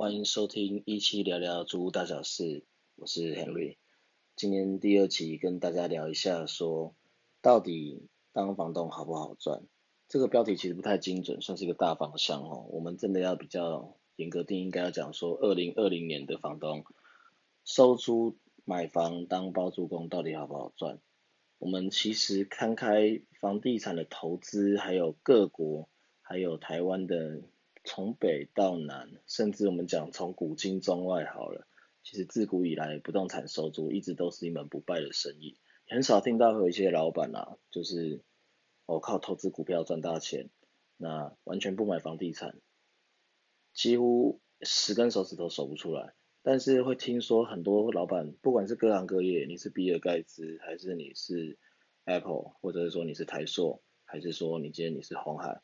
欢迎收听一期聊聊租屋大小事，我是 Henry。今天第二期跟大家聊一下，说到底当房东好不好赚？这个标题其实不太精准，算是一个大方向哦。我们真的要比较严格定，应该要讲说，二零二零年的房东收租买房当包租公到底好不好赚？我们其实看开房地产的投资，还有各国，还有台湾的。从北到南，甚至我们讲从古今中外好了，其实自古以来不动产收租一直都是一门不败的生意。很少听到有一些老板啊，就是我靠投资股票赚大钱，那完全不买房地产，几乎十根手指头数不出来。但是会听说很多老板，不管是各行各业，你是比尔盖茨，还是你是 Apple，或者是说你是台硕，还是说你今天你是红海。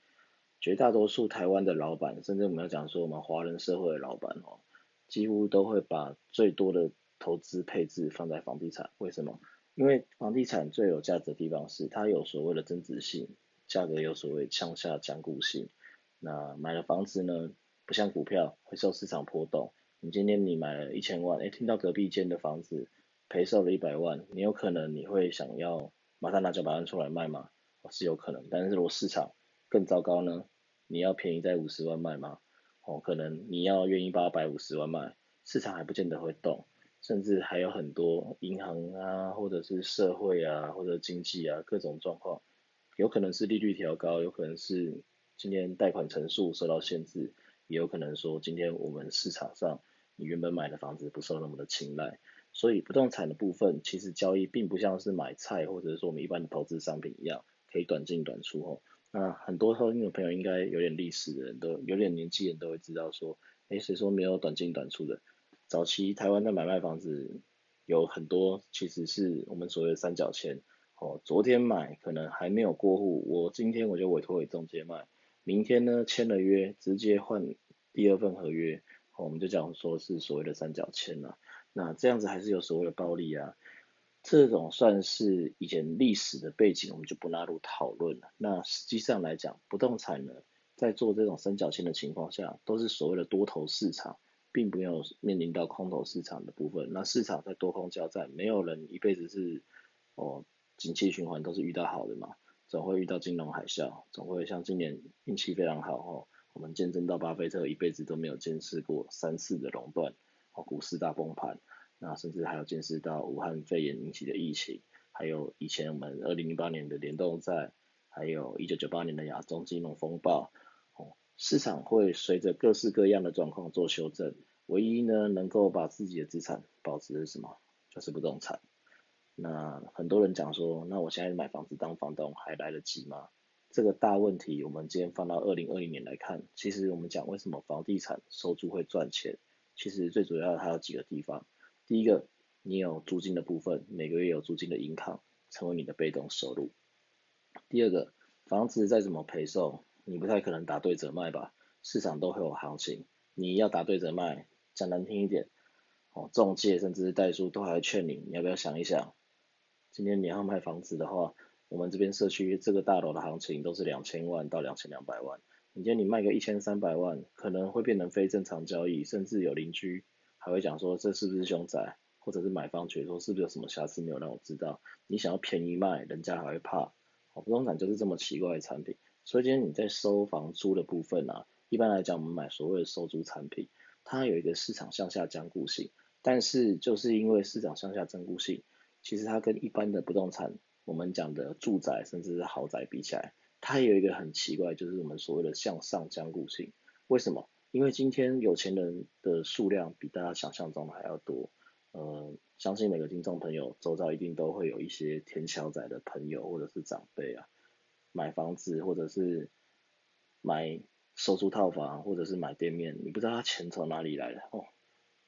绝大多数台湾的老板，甚至我们要讲说我们华人社会的老板哦，几乎都会把最多的投资配置放在房地产。为什么？因为房地产最有价值的地方是它有所谓的增值性，价格有所谓向下僵固性。那买了房子呢，不像股票会受市场波动。你今天你买了一千万，哎，听到隔壁间的房子赔售了一百万，你有可能你会想要马上拿九百万出来卖吗？是有可能，但是如果市场更糟糕呢？你要便宜在五十万卖吗？哦，可能你要愿意八百五十万卖，市场还不见得会动，甚至还有很多银行啊，或者是社会啊，或者经济啊各种状况，有可能是利率调高，有可能是今天贷款成数受到限制，也有可能说今天我们市场上你原本买的房子不受那么的青睐，所以不动产的部分其实交易并不像是买菜或者是说我们一般的投资商品一样，可以短进短出哦。那很多收听的朋友应该有点历史的人都有点年纪人都会知道说，哎，谁说没有短进短出的？早期台湾的买卖房子有很多其实是我们所谓的三角签，哦，昨天买可能还没有过户，我今天我就委托给中介卖，明天呢签了约，直接换第二份合约，我们就讲说是所谓的三角签了。那这样子还是有所谓的暴利啊。这种算是以前历史的背景，我们就不纳入讨论了。那实际上来讲，不动产呢，在做这种三角形的情况下，都是所谓的多头市场，并没有面临到空头市场的部分。那市场在多空交战，没有人一辈子是哦，景气循环都是遇到好的嘛，总会遇到金融海啸，总会像今年运气非常好哦，我们见证到巴菲特一辈子都没有见识过三次的垄断，哦，股市大崩盘。那甚至还有见识到武汉肺炎引起的疫情，还有以前我们二零零八年的联动债，还有一九九八年的亚洲金融风暴，哦，市场会随着各式各样的状况做修正，唯一呢能够把自己的资产保值是什么？就是不动产。那很多人讲说，那我现在买房子当房东还来得及吗？这个大问题，我们今天放到二零二零年来看，其实我们讲为什么房地产收租会赚钱，其实最主要它有几个地方。第一个，你有租金的部分，每个月有租金的银行，成为你的被动收入。第二个，房子再怎么赔售，你不太可能打对折卖吧？市场都会有行情，你要打对折卖，讲难听一点，哦，中介甚至是代书都还劝你，你要不要想一想？今天你要卖房子的话，我们这边社区这个大楼的行情都是两千万到两千两百万，你今天你卖个一千三百万，可能会变成非正常交易，甚至有邻居。还会讲说这是不是凶宅，或者是买方觉得说是不是有什么瑕疵没有让我知道？你想要便宜卖，人家还会怕。哦，不动产就是这么奇怪的产品。所以今天你在收房租的部分啊，一般来讲我们买所谓的收租产品，它有一个市场向下僵固性。但是就是因为市场向下僵固性，其实它跟一般的不动产，我们讲的住宅甚至是豪宅比起来，它有一个很奇怪，就是我们所谓的向上僵固性。为什么？因为今天有钱人的数量比大家想象中的还要多，呃，相信每个听众朋友周遭一定都会有一些田小仔的朋友或者是长辈啊，买房子或者是买收租套房或者是买店面，你不知道他钱从哪里来的哦。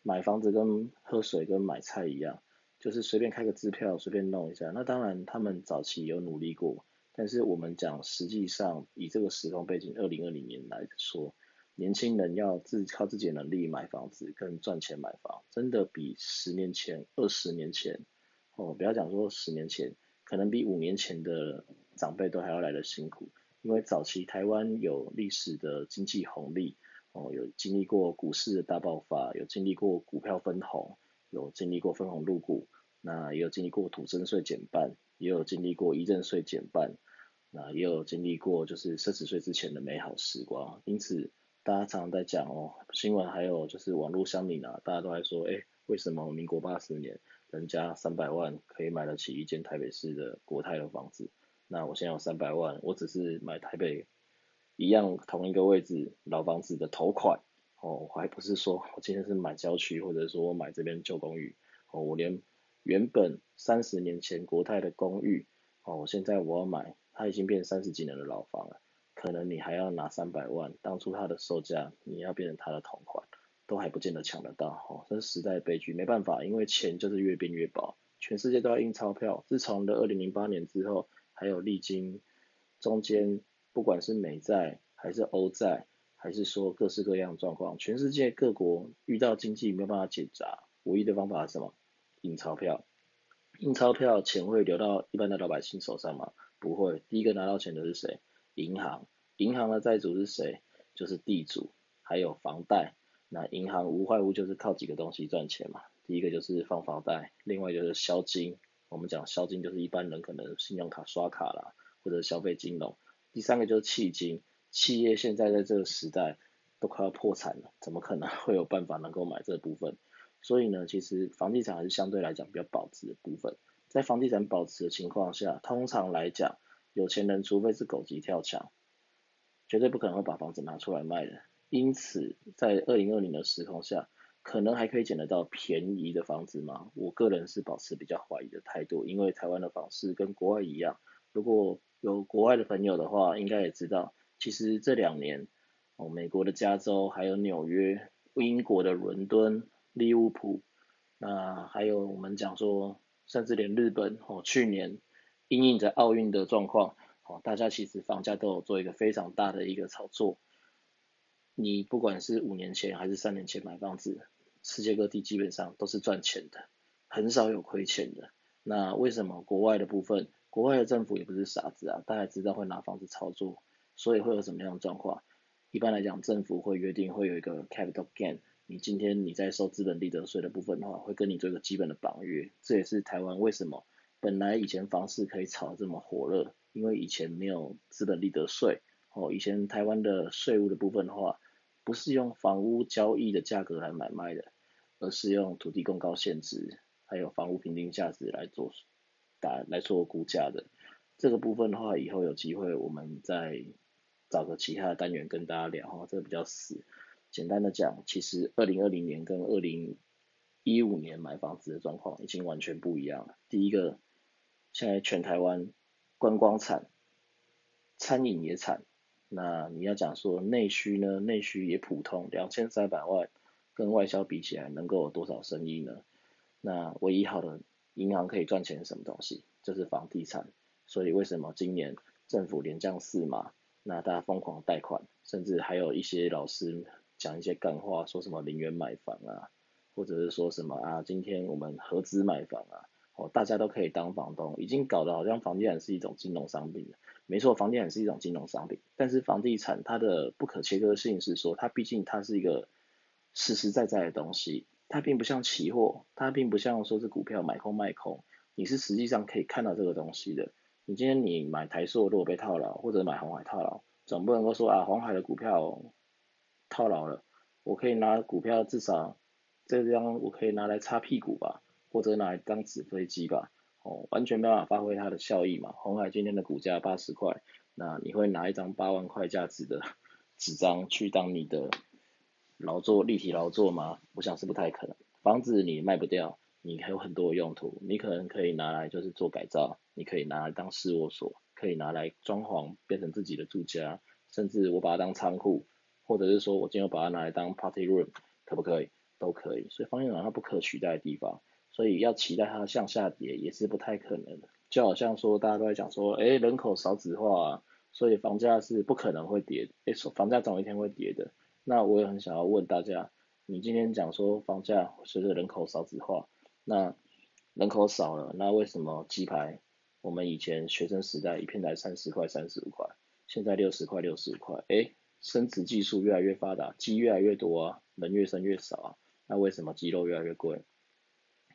买房子跟喝水跟买菜一样，就是随便开个支票随便弄一下。那当然他们早期有努力过，但是我们讲实际上以这个时空背景，二零二零年来说。年轻人要自靠自己的能力买房子跟赚钱买房，真的比十年前、二十年前，哦，不要讲说十年前，可能比五年前的长辈都还要来的辛苦。因为早期台湾有历史的经济红利，哦，有经历过股市的大爆发，有经历过股票分红，有经历过分红入股，那也有经历过土增税减半，也有经历过遗赠税减半，那也有经历过就是奢侈税之前的美好时光。因此，大家常常在讲哦，新闻还有就是网络乡民啊，大家都在说，哎，为什么民国八十年人家三百万可以买得起一间台北市的国泰的房子？那我现在有三百万，我只是买台北。一样同一个位置老房子的头款，哦，我还不是说我今天是买郊区，或者说我买这边旧公寓，哦，我连原本三十年前国泰的公寓，哦，我现在我要买，它已经变三十几年的老房了，可能你还要拿三百万，当初它的售价你要变成它的同款，都还不见得抢得到，哦，这是时代悲剧，没办法，因为钱就是越变越薄，全世界都要印钞票，自从的二零零八年之后，还有历经中间。不管是美债还是欧债，还是说各式各样的状况，全世界各国遇到经济没有办法解闸，唯一的方法是什么？印钞票。印钞票，钱会流到一般的老百姓手上吗？不会。第一个拿到钱的是谁？银行。银行的债主是谁？就是地主，还有房贷。那银行无外乎就是靠几个东西赚钱嘛。第一个就是放房贷，另外就是销金。我们讲销金就是一般人可能信用卡刷卡啦，或者消费金融。第三个就是迄金，企业现在在这个时代都快要破产了，怎么可能 会有办法能够买这部分？所以呢，其实房地产还是相对来讲比较保值的部分。在房地产保值的情况下，通常来讲，有钱人除非是狗急跳墙，绝对不可能会把房子拿出来卖的。因此，在二零二零的时空下，可能还可以捡得到便宜的房子吗？我个人是保持比较怀疑的态度，因为台湾的房市跟国外一样，如果有国外的朋友的话，应该也知道，其实这两年，哦，美国的加州，还有纽约，英国的伦敦、利物浦，那还有我们讲说，甚至连日本，哦，去年因应着奥运的状况，哦，大家其实房价都有做一个非常大的一个炒作。你不管是五年前还是三年前买房子，世界各地基本上都是赚钱的，很少有亏钱的。那为什么国外的部分？国外的政府也不是傻子啊，大家知道会拿房子操作，所以会有什么样的状况？一般来讲，政府会约定会有一个 capital gain，你今天你在收资本利得税的部分的话，会跟你做一个基本的绑约。这也是台湾为什么本来以前房市可以炒这么火热，因为以前没有资本利得税，哦，以前台湾的税务的部分的话，不是用房屋交易的价格来买卖的，而是用土地公告限值，还有房屋评定价值来做。打来做估价的这个部分的话，以后有机会我们再找个其他的单元跟大家聊哈，这个比较死。简单的讲，其实二零二零年跟二零一五年买房子的状况已经完全不一样了。第一个，现在全台湾观光产，餐饮也产，那你要讲说内需呢，内需也普通，两千三百万跟外销比起来，能够有多少生意呢？那唯一好的。银行可以赚钱什么东西？就是房地产。所以为什么今年政府连降四嘛？那大家疯狂贷款，甚至还有一些老师讲一些干话，说什么零元买房啊，或者是说什么啊，今天我们合资买房啊，哦，大家都可以当房东，已经搞得好像房地产是一种金融商品了。没错，房地产是一种金融商品，但是房地产它的不可切割性是说，它毕竟它是一个实实在在的东西。它并不像期货，它并不像说是股票买空卖空，你是实际上可以看到这个东西的。你今天你买台塑如果被套牢，或者买红海套牢，总不能够说啊红海的股票套牢了，我可以拿股票至少这张我可以拿来擦屁股吧，或者拿来当纸飞机吧，哦，完全没办法发挥它的效益嘛。红海今天的股价八十块，那你会拿一张八万块价值的 纸张去当你的？劳作立体劳作吗？我想是不太可能。房子你卖不掉，你还有很多用途，你可能可以拿来就是做改造，你可以拿来当事务所，可以拿来装潢变成自己的住家，甚至我把它当仓库，或者是说我今天把它拿来当 party room，可不可以？都可以。所以房地产它不可取代的地方，所以要期待它向下跌也是不太可能的。就好像说大家都在讲说，哎，人口少子化，啊所以房价是不可能会跌，哎，房价总有一天会跌的。那我也很想要问大家，你今天讲说房价随着人口少子化，那人口少了，那为什么鸡排我们以前学生时代一片台三十块、三十五块，现在六十块、六十五块，哎，生殖技术越来越发达，鸡越来越多啊，人越生越少啊，那为什么鸡肉越来越贵？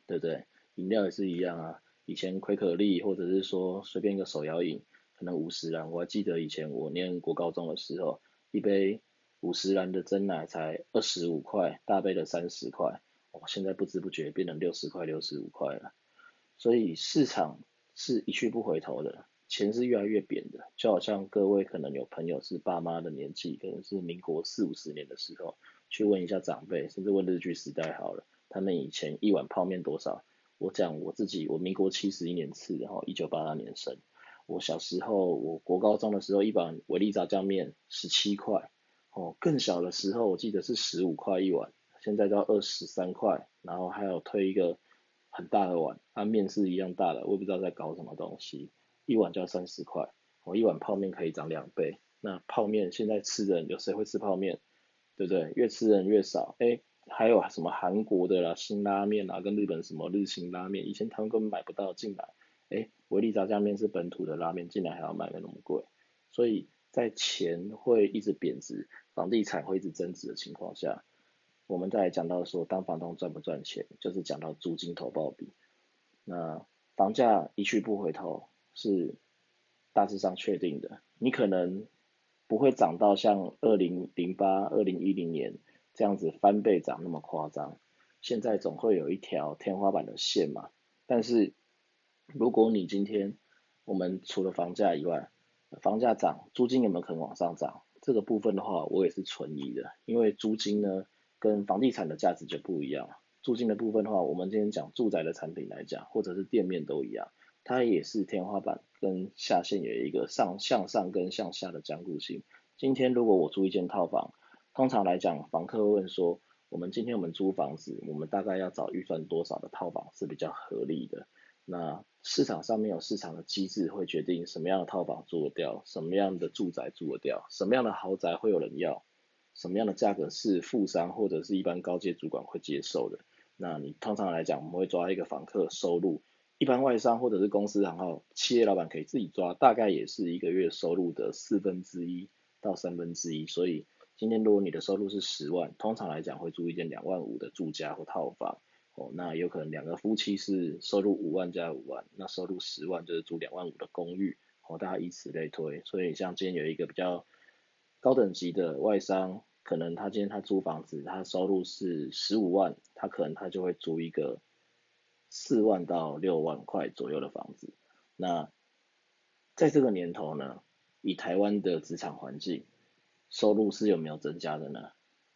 对不对？饮料也是一样啊，以前奎可力或者是说随便一个手摇饮，可能五十元，我还记得以前我念国高中的时候，一杯五十元的真奶才二十五块，大杯的三十块，哦，现在不知不觉变成六十块、六十五块了。所以市场是一去不回头的，钱是越来越扁的，就好像各位可能有朋友是爸妈的年纪，可能是民国四五十年的时候，去问一下长辈，甚至问日据时代好了。他们以前一碗泡面多少？我讲我自己，我民国七十一年次，然后一九八二年生。我小时候，我国高中的时候，一碗维力炸酱面十七块，哦，更小的时候我记得是十五块一碗，现在到二十三块，然后还有推一个很大的碗，它面是一样大的，我也不知道在搞什么东西，一碗就要三十块，我一碗泡面可以涨两倍。那泡面现在吃的人有谁会吃泡面？对不对？越吃人越少，哎。还有什么韩国的啦，辛拉面啊，跟日本什么日清拉面，以前他们根本买不到进来，哎，维力炸酱面是本土的拉面，进来还要卖的那么贵，所以在钱会一直贬值，房地产会一直增值的情况下，我们再来讲到说，当房东赚不赚钱，就是讲到租金投报比，那房价一去不回头是大致上确定的，你可能不会涨到像二零零八、二零一零年。这样子翻倍涨那么夸张，现在总会有一条天花板的线嘛。但是如果你今天我们除了房价以外，房价涨，租金有没有可能往上涨？这个部分的话，我也是存疑的，因为租金呢跟房地产的价值就不一样。租金的部分的话，我们今天讲住宅的产品来讲，或者是店面都一样，它也是天花板跟下限有一个上向上跟向下的坚固性。今天如果我租一间套房，通常来讲，房客会问说，我们今天我们租房子，我们大概要找预算多少的套房是比较合理的？那市场上面有市场的机制会决定什么样的套房租得掉，什么样的住宅租得掉，什么样的豪宅会有人要，什么样的价格是富商或者是一般高阶主管会接受的？那你通常来讲，我们会抓一个房客收入，一般外商或者是公司行号企业老板可以自己抓，大概也是一个月收入的四分之一到三分之一，所以。今天如果你的收入是十万，通常来讲会租一间两万五的住家或套房，哦，那有可能两个夫妻是收入五万加五万，那收入十万就是租两万五的公寓，哦，大家以此类推。所以像今天有一个比较高等级的外商，可能他今天他租房子，他收入是十五万，他可能他就会租一个四万到六万块左右的房子。那在这个年头呢，以台湾的职场环境，收入是有没有增加的呢？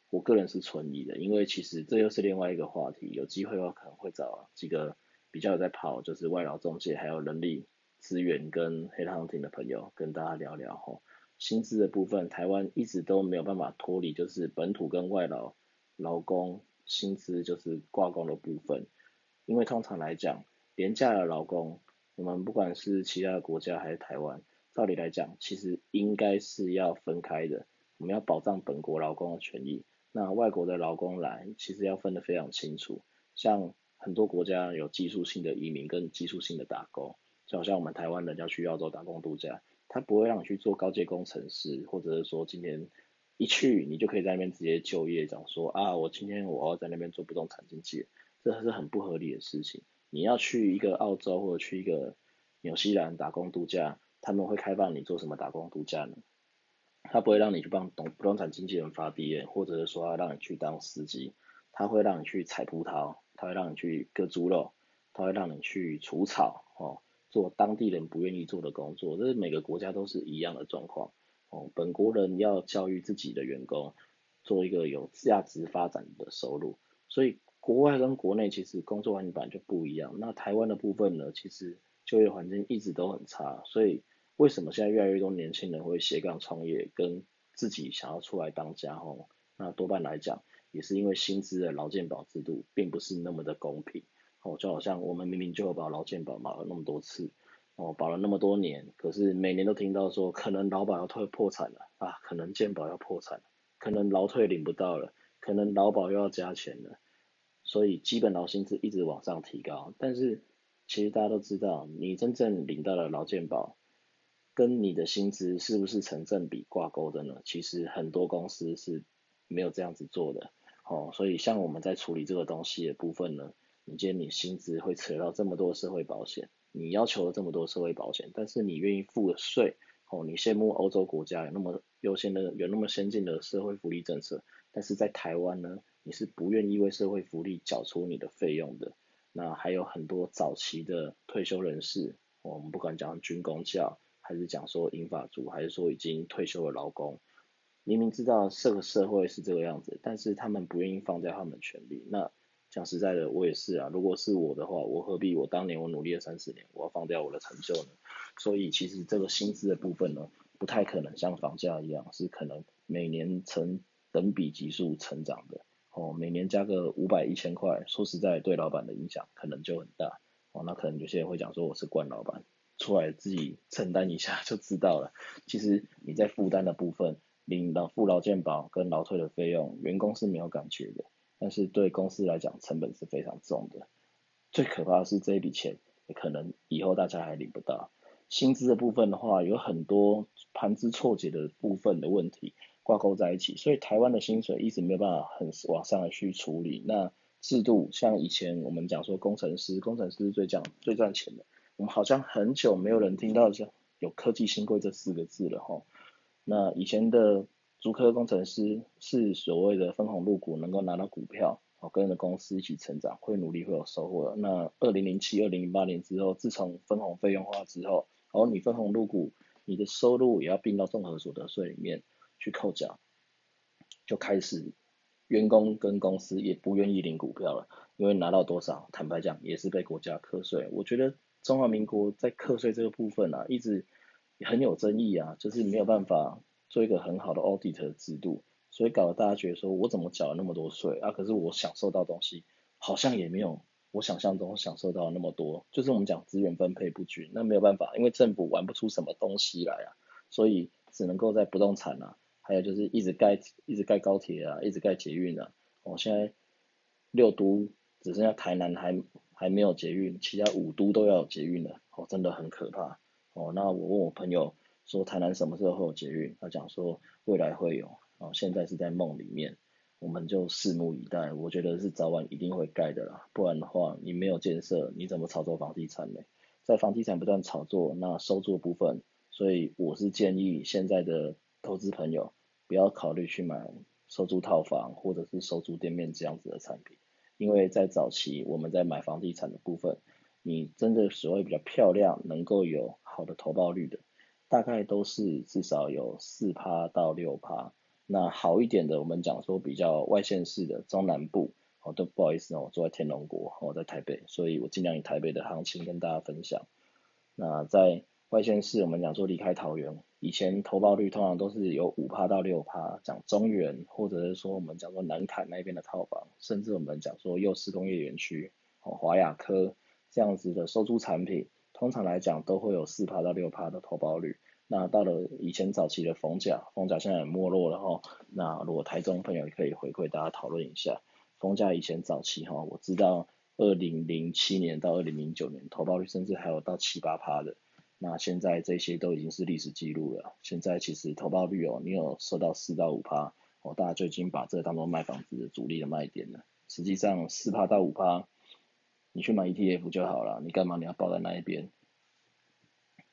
我个人是存疑的，因为其实这又是另外一个话题。有机会的话，可能会找几个比较有在跑，就是外劳中介，还有人力资源跟黑 hunting 的朋友，跟大家聊聊吼。薪资的部分，台湾一直都没有办法脱离，就是本土跟外劳劳工薪资就是挂钩的部分。因为通常来讲，廉价的劳工，我们不管是其他的国家还是台湾，照理来讲，其实应该是要分开的。我们要保障本国劳工的权益，那外国的劳工来，其实要分得非常清楚。像很多国家有技术性的移民跟技术性的打工，就好像我们台湾人要去澳洲打工度假，他不会让你去做高阶工程师，或者是说今天一去你就可以在那边直接就业，讲说啊，我今天我要在那边做不动产经纪，这是很不合理的事情。你要去一个澳洲或者去一个纽西兰打工度假，他们会开放你做什么打工度假呢？他不会让你去帮懂不动产经纪人发 D N，或者是说他让你去当司机，他会让你去采葡萄，他会让你去割猪肉，他会让你去除草，哦，做当地人不愿意做的工作，这是每个国家都是一样的状况，哦，本国人要教育自己的员工，做一个有价值发展的收入，所以国外跟国内其实工作环境就不一样，那台湾的部分呢，其实就业环境一直都很差，所以。为什么现在越来越多年轻人会斜杠创业，跟自己想要出来当家吼？那多半来讲，也是因为薪资的劳健保制度并不是那么的公平。哦，就好像我们明明就有保劳健保，保了那么多次，哦，保了那么多年，可是每年都听到说，可能劳保要退破产了啊，可能健保要破产，可能劳退领不到了，可能劳保又要加钱了。所以基本劳薪资一直往上提高，但是其实大家都知道，你真正领到了劳健保。跟你的薪资是不是成正比挂钩的呢？其实很多公司是没有这样子做的，哦，所以像我们在处理这个东西的部分呢，你今天你薪资会扯到这么多社会保险，你要求了这么多社会保险，但是你愿意付的税，哦，你羡慕欧洲国家有那么优先的有那么先进的社会福利政策，但是在台湾呢，你是不愿意为社会福利缴出你的费用的。那还有很多早期的退休人士，我们不管讲军工教，还是讲说英法族，还是说已经退休的劳工，明明知道这个社会是这个样子，但是他们不愿意放掉他们的权利。那讲实在的，我也是啊，如果是我的话，我何必我当年我努力了三十年，我要放掉我的成就呢？所以其实这个薪资的部分呢，不太可能像房价一样，是可能每年成等比级数成长的。哦，每年加个五百一千块，说实在，对老板的影响可能就很大。哦，那可能有些人会讲说我是惯老板，出来自己承担一下 就知道了。其实你在负担的部分，领到付劳健保跟劳退的费用，员工是没有感觉的，但是对公司来讲，成本是非常重的。最可怕的是这一笔钱，可能以后大家还领不到。薪资的部分的话，有很多盘枝错节的部分的问题。挂钩在一起，所以台湾的薪水一直没有办法很往上去处理。那制度像以前我们讲说工程师，工程师最讲最赚钱的，我们好像很久没有人听到像有科技新贵这四个字了哈。那以前的足科工程师是所谓的分红入股，能够拿到股票，哦，跟着公司一起成长，会努力会有收获。那二零零七、二零零八年之后，自从分红费用化之后，然后你分红入股，你的收入也要并到综合所得税里面。去扣缴，就开始员工跟公司也不愿意领股票了，因为拿到多少，坦白讲也是被国家课税。我觉得中华民国在课税这个部分啊，一直很有争议啊，就是没有办法做一个很好的 audit 制度，所以搞得大家觉得说我怎么缴了那么多税啊？可是我享受到东西好像也没有我想象中享受到那么多，就是我们讲资源分配不均，那没有办法，因为政府玩不出什么东西来啊，所以只能够在不动产啊。还有就是一直盖一直盖高铁啊，一直盖捷运啊。哦，现在六都只剩下台南还还没有捷运，其他五都都要捷运了。哦，真的很可怕。哦，那我问我朋友说台南什么时候会有捷运？他讲说未来会有。哦，现在是在梦里面，我们就拭目以待。我觉得是早晚一定会盖的啦，不然的话你没有建设，你怎么炒作房地产呢？在房地产不断炒作，那收租部分，所以我是建议现在的投资朋友。不要考虑去买收租套房或者是收租店面这样子的产品，因为在早期我们在买房地产的部分，你真的所谓比较漂亮，能够有好的投报率的，大概都是至少有四趴到六趴。那好一点的，我们讲说比较外县市的中南部，哦都不好意思，我住在天龙国，我在台北，所以我尽量以台北的行情跟大家分享。那在外县市，我们讲说离开桃园。以前投报率通常都是有五趴到六趴，讲中原或者是说我们讲说南坎那边的套房，甚至我们讲说幼师工业园区，哦华亚科这样子的收租产品，通常来讲都会有四趴到六趴的投报率。那到了以前早期的逢甲，逢甲现在没落了哈，那如果台中朋友也可以回馈大家讨论一下，逢甲以前早期哈，我知道二零零七年到二零零九年投报率甚至还有到七八趴的。那现在这些都已经是历史记录了。现在其实投报率哦，你有收到四到五趴，哦，大家就已经把这当做卖房子的主力的卖点了。实际上四趴到五趴，你去买 ETF 就好了，你干嘛你要报在那一边？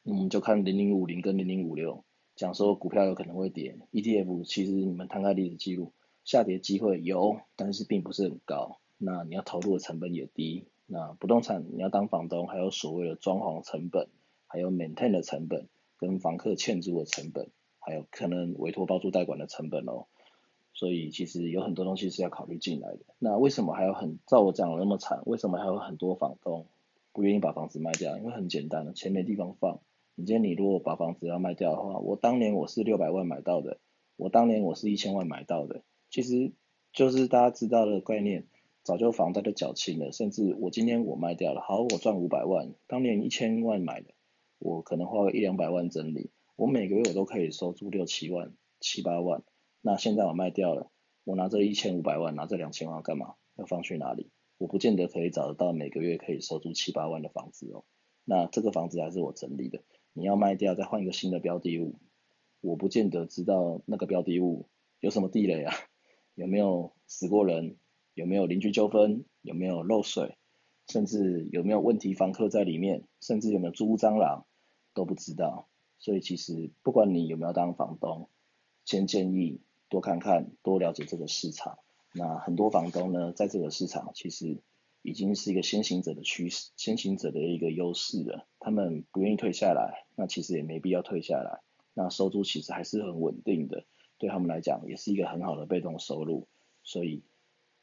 嗯，就看零零五零跟零零五六，讲说股票有可能会跌，ETF 其实你们摊开历史记录，下跌机会有，但是并不是很高。那你要投入的成本也低。那不动产你要当房东，还有所谓的装潢成本。还有 maintain 的成本，跟房客欠租的成本，还有可能委托包租代管的成本哦。所以其实有很多东西是要考虑进来的。那为什么还有很照我讲的那么惨？为什么还有很多房东不愿意把房子卖掉？因为很简单，钱没地方放。你今天你如果把房子要卖掉的话，我当年我是六百万买到的，我当年我是一千万买到的，其实就是大家知道的概念。早就房贷都缴清了，甚至我今天我卖掉了，好我赚五百万，当年一千万买的。我可能花个一两百万整理，我每个月我都可以收租六七万、七八万。那现在我卖掉了，我拿这一千五百万，拿这两千万干嘛？要放去哪里？我不见得可以找得到每个月可以收租七八万的房子哦。那这个房子还是我整理的，你要卖掉再换一个新的标的物，我不见得知道那个标的物有什么地雷啊，有没有死过人，有没有邻居纠纷，有没有漏水，甚至有没有问题房客在里面，甚至有没有租蟑螂都不知道。所以其实不管你有没有当房东，先建议多看看，多了解这个市场。那很多房东呢，在这个市场其实已经是一个先行者的趋势，先行者的一个优势了。他们不愿意退下来，那其实也没必要退下来。那收租其实还是很稳定的，对他们来讲也是一个很好的被动收入。所以，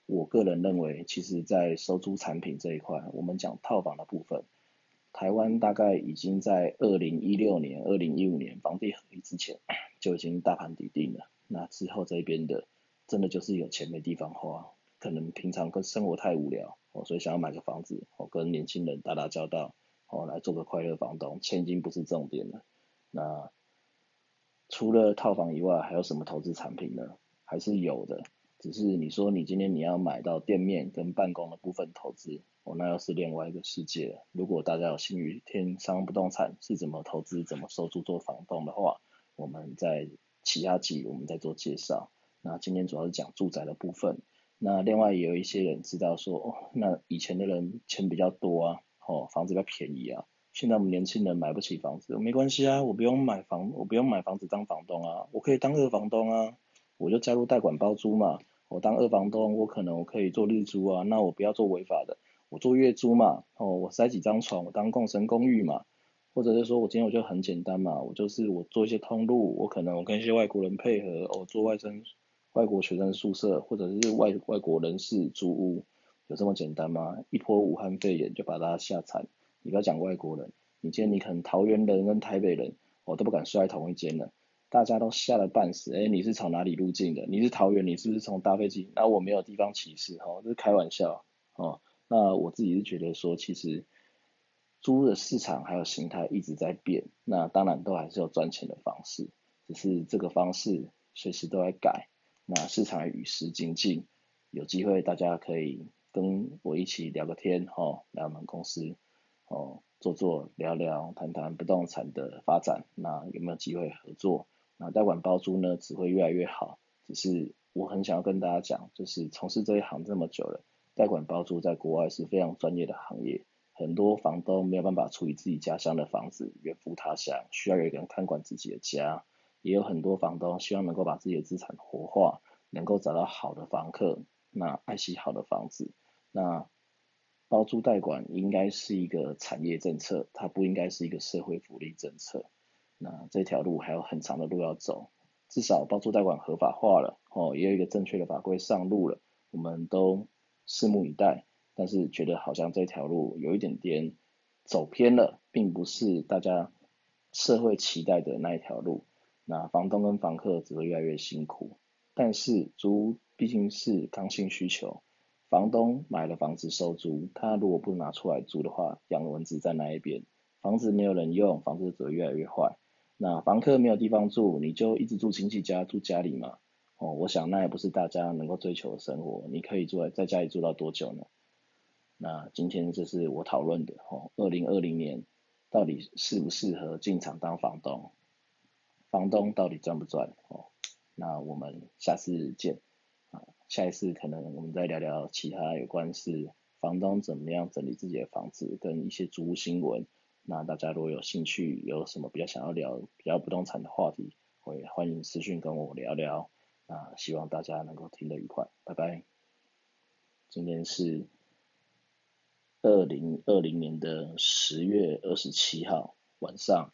我个人认为，其实，在收租产品这一块，我们讲套房的部分，台湾大概已经在二零一六年、二零一五年房地合一之前就已经大盘底定了。那之后这边的。真的就是有钱没地方花，可能平常跟生活太无聊，哦，所以想要买个房子，哦，跟年轻人打打交道，哦，来做个快乐房东，钱已经不是重点了。那除了套房以外，还有什么投资产品呢？还是有的，只是你说你今天你要买到店面跟办公的部分投资，哦，那又是另外一个世界了。如果大家有兴趣听商不动产是怎么投资、怎么收租做房东的话，我们在其他集我们再做介绍。那今天主要是讲住宅的部分，那另外也有一些人知道说，哦，那以前的人钱比较多啊，哦，房子比较便宜啊，现在我们年轻人买不起房子，没关系啊，我不用买房，我不用买房子当房东啊，我可以当二房东啊，我就加入代管包租嘛，我当二房东，我可能我可以做日租啊，那我不要做违法的，我做月租嘛，哦，我塞几张床，我当共生公寓嘛。或者是说，我今天我就很简单嘛，我就是我做一些通路，我可能我跟一些外国人配合，我做外生。外国学生宿舍或者是外外国人士租屋，有这么简单吗？一波武汉肺炎就把大家吓惨。你不要讲外国人，你今天你可能桃园人跟台北人，我都不敢睡在同一间了，大家都吓得半死。哎，你是从哪里入境的？你是桃园，你是不是从搭飞机？那我没有地方歧视，哦，这是开玩笑，哦。那我自己是觉得说，其实租的市场还有形态一直在变，那当然都还是有赚钱的方式，只是这个方式随时都在改。那市场与时俱进，有机会大家可以跟我一起聊个天，吼，来我们公司，哦，坐坐聊聊，谈谈不动产的发展，那有没有机会合作？那代管包租呢，只会越来越好。只是我很想要跟大家讲，就是从事这一行这么久了，代管包租在国外是非常专业的行业，很多房东没有办法处理自己家乡的房子，远赴他乡，需要有一个人看管自己的家。也有很多房东希望能够把自己的资产活化，能够找到好的房客，那爱惜好的房子。那包租代管应该是一个产业政策，它不应该是一个社会福利政策。那这条路还有很长的路要走，至少包租代管合法化了，哦，也有一个正确的法规上路了，我们都拭目以待。但是觉得好像这条路有一点点走偏了，并不是大家社会期待的那一条路。那房东跟房客只会越来越辛苦，但是租毕竟是刚性需求，房东买了房子收租，他如果不拿出来租的话，养蚊子在那一边，房子没有人用，房子只会越来越坏。那房客没有地方住，你就一直住亲戚家，住家里嘛。哦，我想那也不是大家能够追求的生活。你可以住在在家里住到多久呢？那今天这是我讨论的哦，二零二零年到底适不适合进场当房东？房东到底赚不赚？哦，那我们下次见啊！下一次可能我们再聊聊其他有关是房东怎么样整理自己的房子跟一些租屋新闻。那大家如果有兴趣，有什么比较想要聊比较不动产的话题，会欢迎私讯跟我聊聊。那希望大家能够听得愉快，拜拜。今天是二零二零年的十月二十七号晚上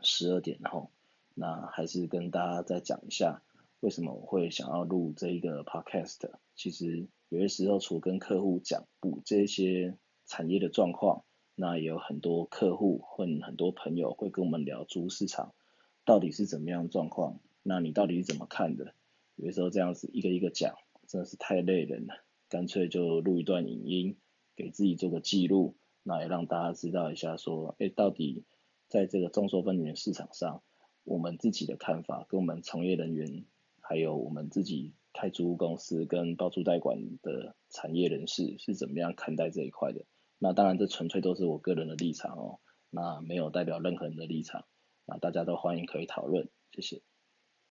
十二点后。那还是跟大家再讲一下，为什么我会想要录这一个 podcast。其实有些时候，除跟客户讲不这些产业的状况，那也有很多客户或很多朋友会跟我们聊租市场到底是怎么样状况，那你到底是怎么看的？有些时候这样子一个一个讲，真的是太累人了，干脆就录一段影音，给自己做个记录，那也让大家知道一下，说，哎，到底在这个众说纷纭市场上。我们自己的看法，跟我们从业人员，还有我们自己开租屋公司跟包租代管的产业人士是怎么样看待这一块的？那当然，这纯粹都是我个人的立场哦。那没有代表任何人的立场，那大家都欢迎可以讨论，谢谢。